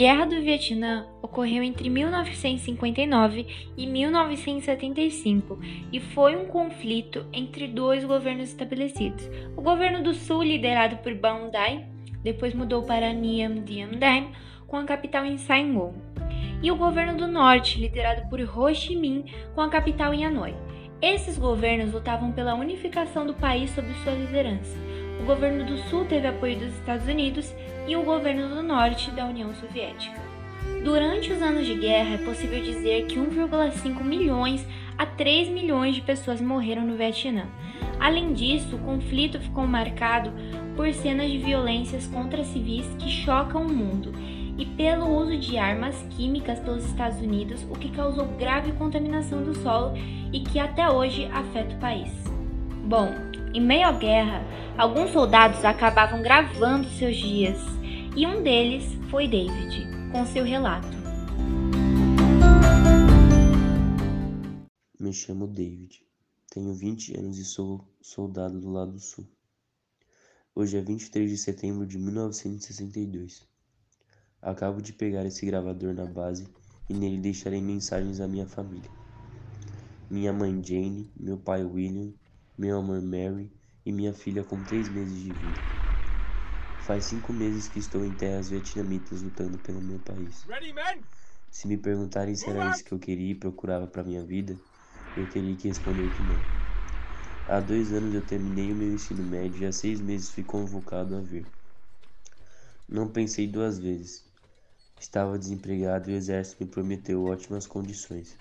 Guerra do Vietnã ocorreu entre 1959 e 1975 e foi um conflito entre dois governos estabelecidos. O governo do Sul, liderado por Bao Dai, depois mudou para Niam Diem Diem, com a capital em Saigon, e o governo do Norte, liderado por Ho Chi Minh, com a capital em Hanoi. Esses governos lutavam pela unificação do país sob sua liderança. O governo do Sul teve apoio dos Estados Unidos e o governo do Norte da União Soviética. Durante os anos de guerra, é possível dizer que 1,5 milhões a 3 milhões de pessoas morreram no Vietnã. Além disso, o conflito ficou marcado por cenas de violências contra civis que chocam o mundo e pelo uso de armas químicas pelos Estados Unidos, o que causou grave contaminação do solo e que até hoje afeta o país. Bom, em meio à guerra, alguns soldados acabavam gravando seus dias, e um deles foi David, com seu relato. Me chamo David, tenho 20 anos e sou soldado do lado sul. Hoje é 23 de setembro de 1962. Acabo de pegar esse gravador na base e nele deixarei mensagens à minha família. Minha mãe Jane, meu pai William, meu amor Mary e minha filha com três meses de vida. Faz cinco meses que estou em terras vietnamitas lutando pelo meu país. Se me perguntarem se era isso que eu queria e procurava para minha vida, eu teria que responder que não. Há dois anos eu terminei o meu ensino médio e há seis meses fui convocado a vir. Não pensei duas vezes. Estava desempregado e o exército me prometeu ótimas condições.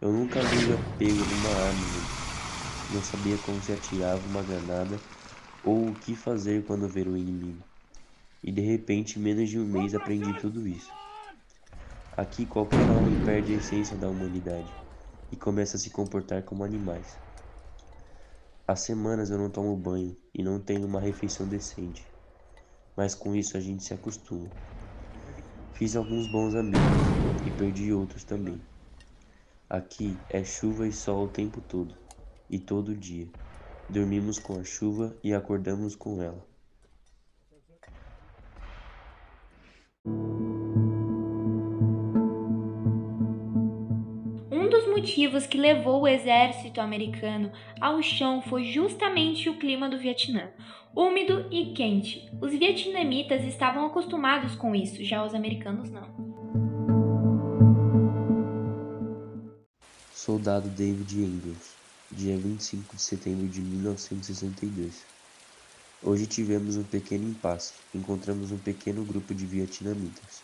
Eu nunca havia pego numa arma, não sabia como se atirava uma granada ou o que fazer quando ver o inimigo. E de repente, em menos de um mês, aprendi tudo isso. Aqui qualquer homem perde a essência da humanidade e começa a se comportar como animais. Há semanas eu não tomo banho e não tenho uma refeição decente, mas com isso a gente se acostuma. Fiz alguns bons amigos e perdi outros também. Aqui é chuva e sol o tempo todo, e todo dia. Dormimos com a chuva e acordamos com ela. Um dos motivos que levou o exército americano ao chão foi justamente o clima do Vietnã úmido e quente. Os vietnamitas estavam acostumados com isso, já os americanos não. Soldado David Ingalls, dia 25 de setembro de 1962. Hoje tivemos um pequeno impasse. Encontramos um pequeno grupo de vietnamitas.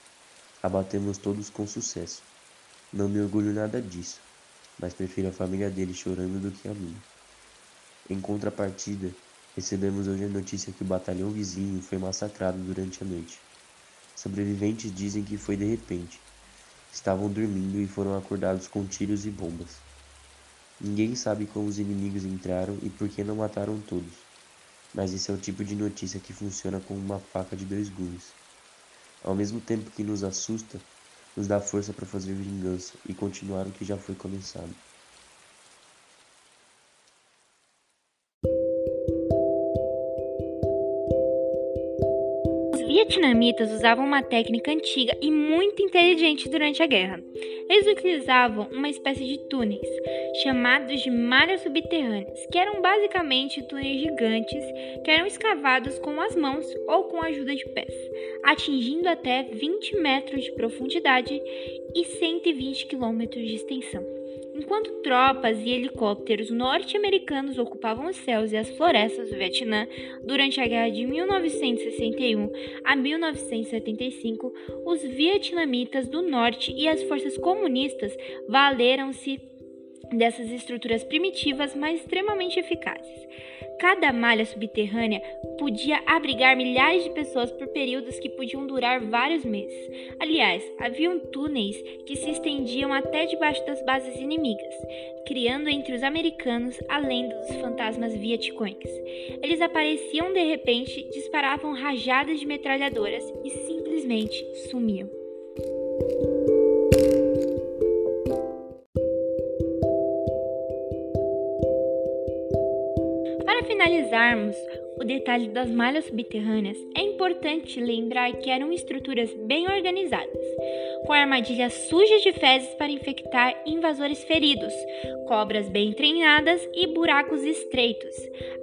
Abatemos todos com sucesso. Não me orgulho nada disso, mas prefiro a família deles chorando do que a minha. Em contrapartida, Recebemos hoje a notícia que o batalhão vizinho foi massacrado durante a noite. Sobreviventes dizem que foi de repente. Estavam dormindo e foram acordados com tiros e bombas. Ninguém sabe como os inimigos entraram e por que não mataram todos. Mas esse é o tipo de notícia que funciona como uma faca de dois gumes. Ao mesmo tempo que nos assusta, nos dá força para fazer vingança e continuar o que já foi começado. Vietnamitas usavam uma técnica antiga e muito inteligente durante a guerra. Eles utilizavam uma espécie de túneis, chamados de malhas subterrâneas, que eram basicamente túneis gigantes que eram escavados com as mãos ou com a ajuda de pés, atingindo até 20 metros de profundidade e 120 quilômetros de extensão. Enquanto tropas e helicópteros norte-americanos ocupavam os céus e as florestas do Vietnã durante a guerra de 1961 a 1975, os vietnamitas do norte e as forças comunistas valeram-se dessas estruturas primitivas, mas extremamente eficazes. Cada malha subterrânea podia abrigar milhares de pessoas por períodos que podiam durar vários meses. Aliás, haviam túneis que se estendiam até debaixo das bases inimigas, criando entre os americanos a lenda dos fantasmas vietcões. Eles apareciam de repente, disparavam rajadas de metralhadoras e simplesmente sumiam. Analisarmos o detalhe das malhas subterrâneas, é importante lembrar que eram estruturas bem organizadas, com armadilhas sujas de fezes para infectar invasores feridos, cobras bem treinadas e buracos estreitos,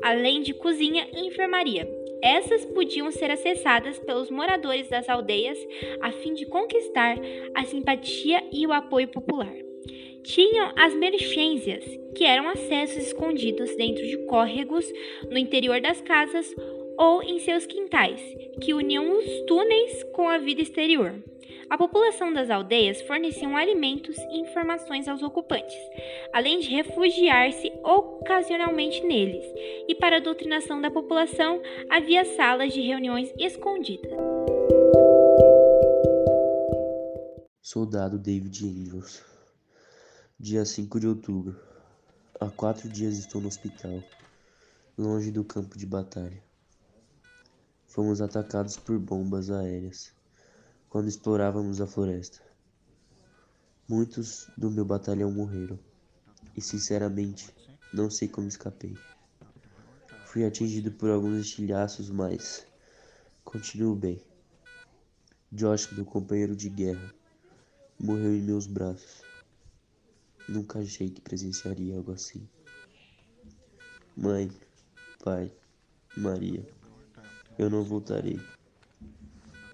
além de cozinha e enfermaria. Essas podiam ser acessadas pelos moradores das aldeias a fim de conquistar a simpatia e o apoio popular tinham as merchências, que eram acessos escondidos dentro de córregos no interior das casas ou em seus quintais, que uniam os túneis com a vida exterior. A população das aldeias forneciam alimentos e informações aos ocupantes, além de refugiar-se ocasionalmente neles. E para a doutrinação da população, havia salas de reuniões escondidas. Soldado David Andrews Dia 5 de outubro. Há quatro dias estou no hospital, longe do campo de batalha. Fomos atacados por bombas aéreas quando explorávamos a floresta. Muitos do meu batalhão morreram e, sinceramente, não sei como escapei. Fui atingido por alguns estilhaços, mas continuo bem. Josh, meu companheiro de guerra, morreu em meus braços. Nunca achei que presenciaria algo assim. Mãe, pai, Maria, eu não voltarei.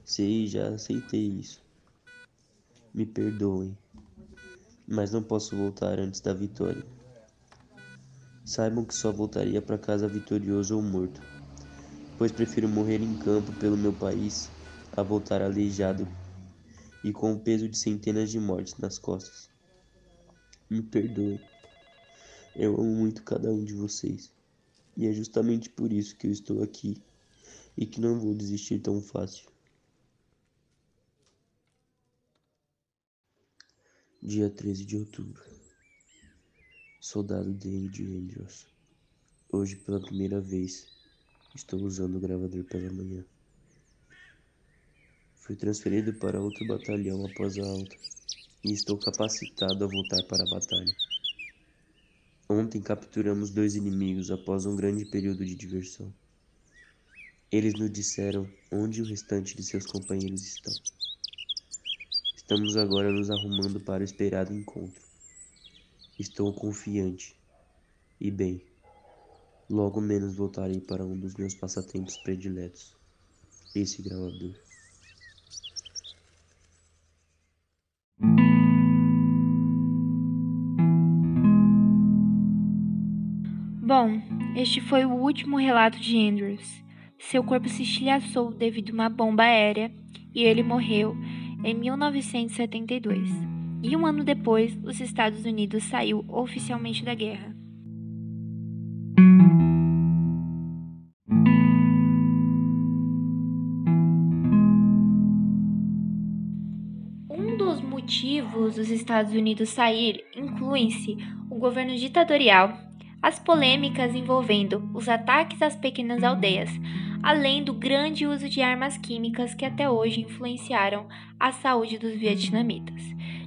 Sei, já aceitei isso. Me perdoem, mas não posso voltar antes da vitória. Saibam que só voltaria para casa vitorioso ou morto, pois prefiro morrer em campo pelo meu país a voltar aleijado e com o peso de centenas de mortes nas costas. Me perdoe. Eu amo muito cada um de vocês. E é justamente por isso que eu estou aqui e que não vou desistir tão fácil. Dia 13 de outubro. Soldado David Andrews. Hoje, pela primeira vez, estou usando o gravador pela manhã. Fui transferido para outro batalhão após a alta e estou capacitado a voltar para a batalha. Ontem capturamos dois inimigos após um grande período de diversão. Eles nos disseram onde o restante de seus companheiros estão. Estamos agora nos arrumando para o esperado encontro. Estou confiante. E bem, logo menos voltarei para um dos meus passatempos prediletos esse gravador. Bom, este foi o último relato de Andrews. Seu corpo se estilhaçou devido a uma bomba aérea e ele morreu em 1972. E um ano depois, os Estados Unidos saiu oficialmente da guerra. Um dos motivos dos Estados Unidos sair incluem-se o governo ditatorial as polêmicas envolvendo os ataques às pequenas aldeias, além do grande uso de armas químicas que até hoje influenciaram a saúde dos vietnamitas.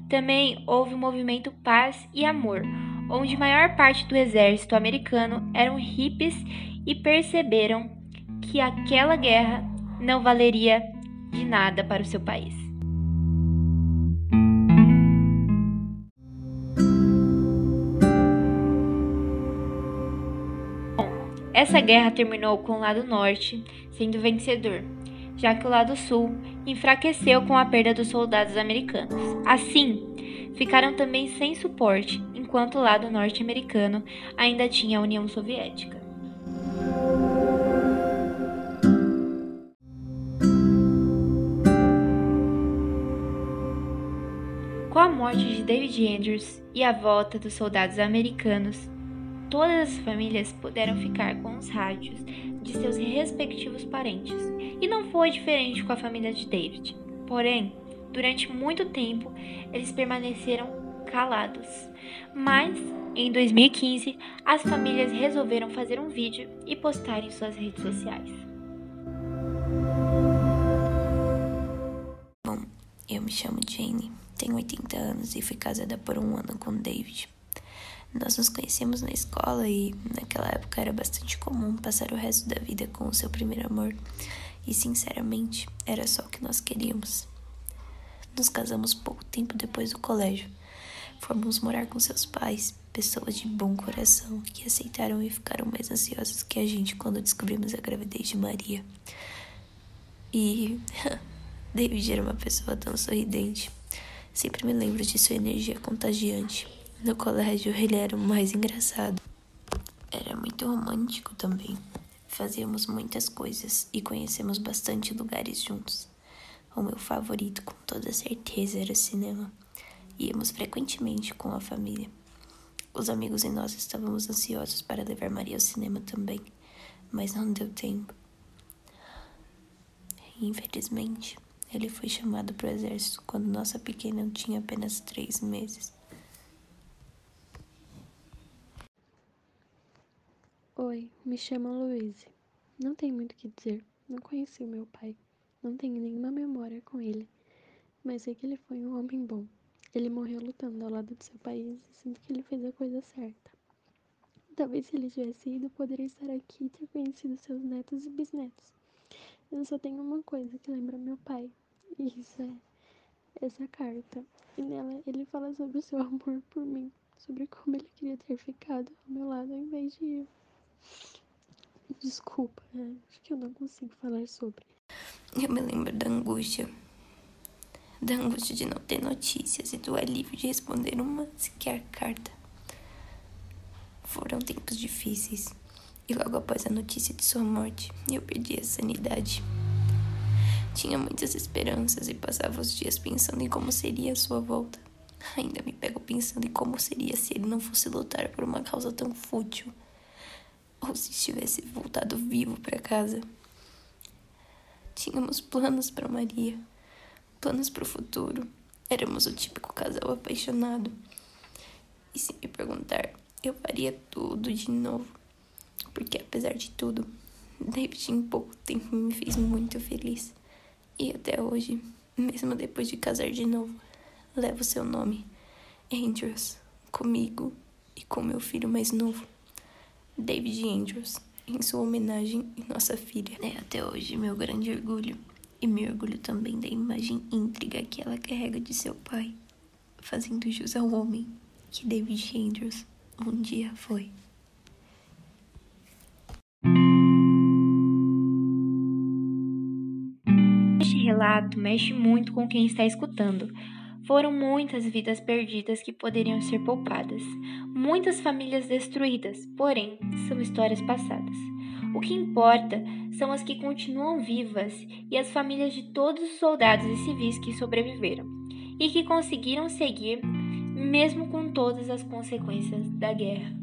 Também houve o movimento Paz e Amor, onde maior parte do exército americano eram hippies e perceberam que aquela guerra não valeria de nada para o seu país. Essa guerra terminou com o lado norte sendo vencedor, já que o lado sul enfraqueceu com a perda dos soldados americanos. Assim, ficaram também sem suporte, enquanto o lado norte-americano ainda tinha a União Soviética. Com a morte de David Andrews e a volta dos soldados americanos, todas as famílias puderam ficar com os rádios de seus respectivos parentes. E não foi diferente com a família de David. Porém, durante muito tempo, eles permaneceram calados. Mas, em 2015, as famílias resolveram fazer um vídeo e postar em suas redes sociais. Bom, eu me chamo Jane, tenho 80 anos e fui casada por um ano com David. Nós nos conhecemos na escola e naquela época era bastante comum passar o resto da vida com o seu primeiro amor. E sinceramente, era só o que nós queríamos. Nos casamos pouco tempo depois do colégio. Fomos morar com seus pais, pessoas de bom coração que aceitaram e ficaram mais ansiosas que a gente quando descobrimos a gravidez de Maria. E David era uma pessoa tão sorridente. Sempre me lembro de sua energia contagiante. No colégio, ele era o mais engraçado. Era muito romântico também. Fazíamos muitas coisas e conhecemos bastante lugares juntos. O meu favorito, com toda certeza, era o cinema. Íamos frequentemente com a família. Os amigos e nós estávamos ansiosos para levar Maria ao cinema também, mas não deu tempo. Infelizmente, ele foi chamado para o exército quando nossa pequena tinha apenas três meses. Me chamo Louise. Não tenho muito o que dizer. Não conheci meu pai. Não tenho nenhuma memória com ele. Mas sei que ele foi um homem bom. Ele morreu lutando ao lado do seu país e sinto que ele fez a coisa certa. Talvez se ele tivesse ido, poderia estar aqui e ter conhecido seus netos e bisnetos. Eu só tenho uma coisa que lembra meu pai. E isso é essa carta. E nela ele fala sobre o seu amor por mim. Sobre como ele queria ter ficado ao meu lado ao invés de ir. Desculpa, é, acho que eu não consigo falar sobre. Eu me lembro da angústia. Da angústia de não ter notícias e do alívio de responder uma sequer carta. Foram tempos difíceis. E logo após a notícia de sua morte, eu perdi a sanidade. Tinha muitas esperanças e passava os dias pensando em como seria a sua volta. Ainda me pego pensando em como seria se ele não fosse lutar por uma causa tão fútil ou se estivesse voltado vivo para casa. Tínhamos planos para Maria, planos para o futuro. Éramos o típico casal apaixonado. E se me perguntar, eu faria tudo de novo. Porque apesar de tudo, David em pouco tempo me fez muito feliz. E até hoje, mesmo depois de casar de novo, levo seu nome, Andrews, comigo e com meu filho mais novo. David Andrews, em sua homenagem e nossa filha. É até hoje meu grande orgulho e me orgulho também da imagem íntriga que ela carrega de seu pai, fazendo jus ao homem que David Andrews um dia foi. Este relato mexe muito com quem está escutando, foram muitas vidas perdidas que poderiam ser poupadas, muitas famílias destruídas, porém, são histórias passadas. O que importa são as que continuam vivas e as famílias de todos os soldados e civis que sobreviveram e que conseguiram seguir mesmo com todas as consequências da guerra.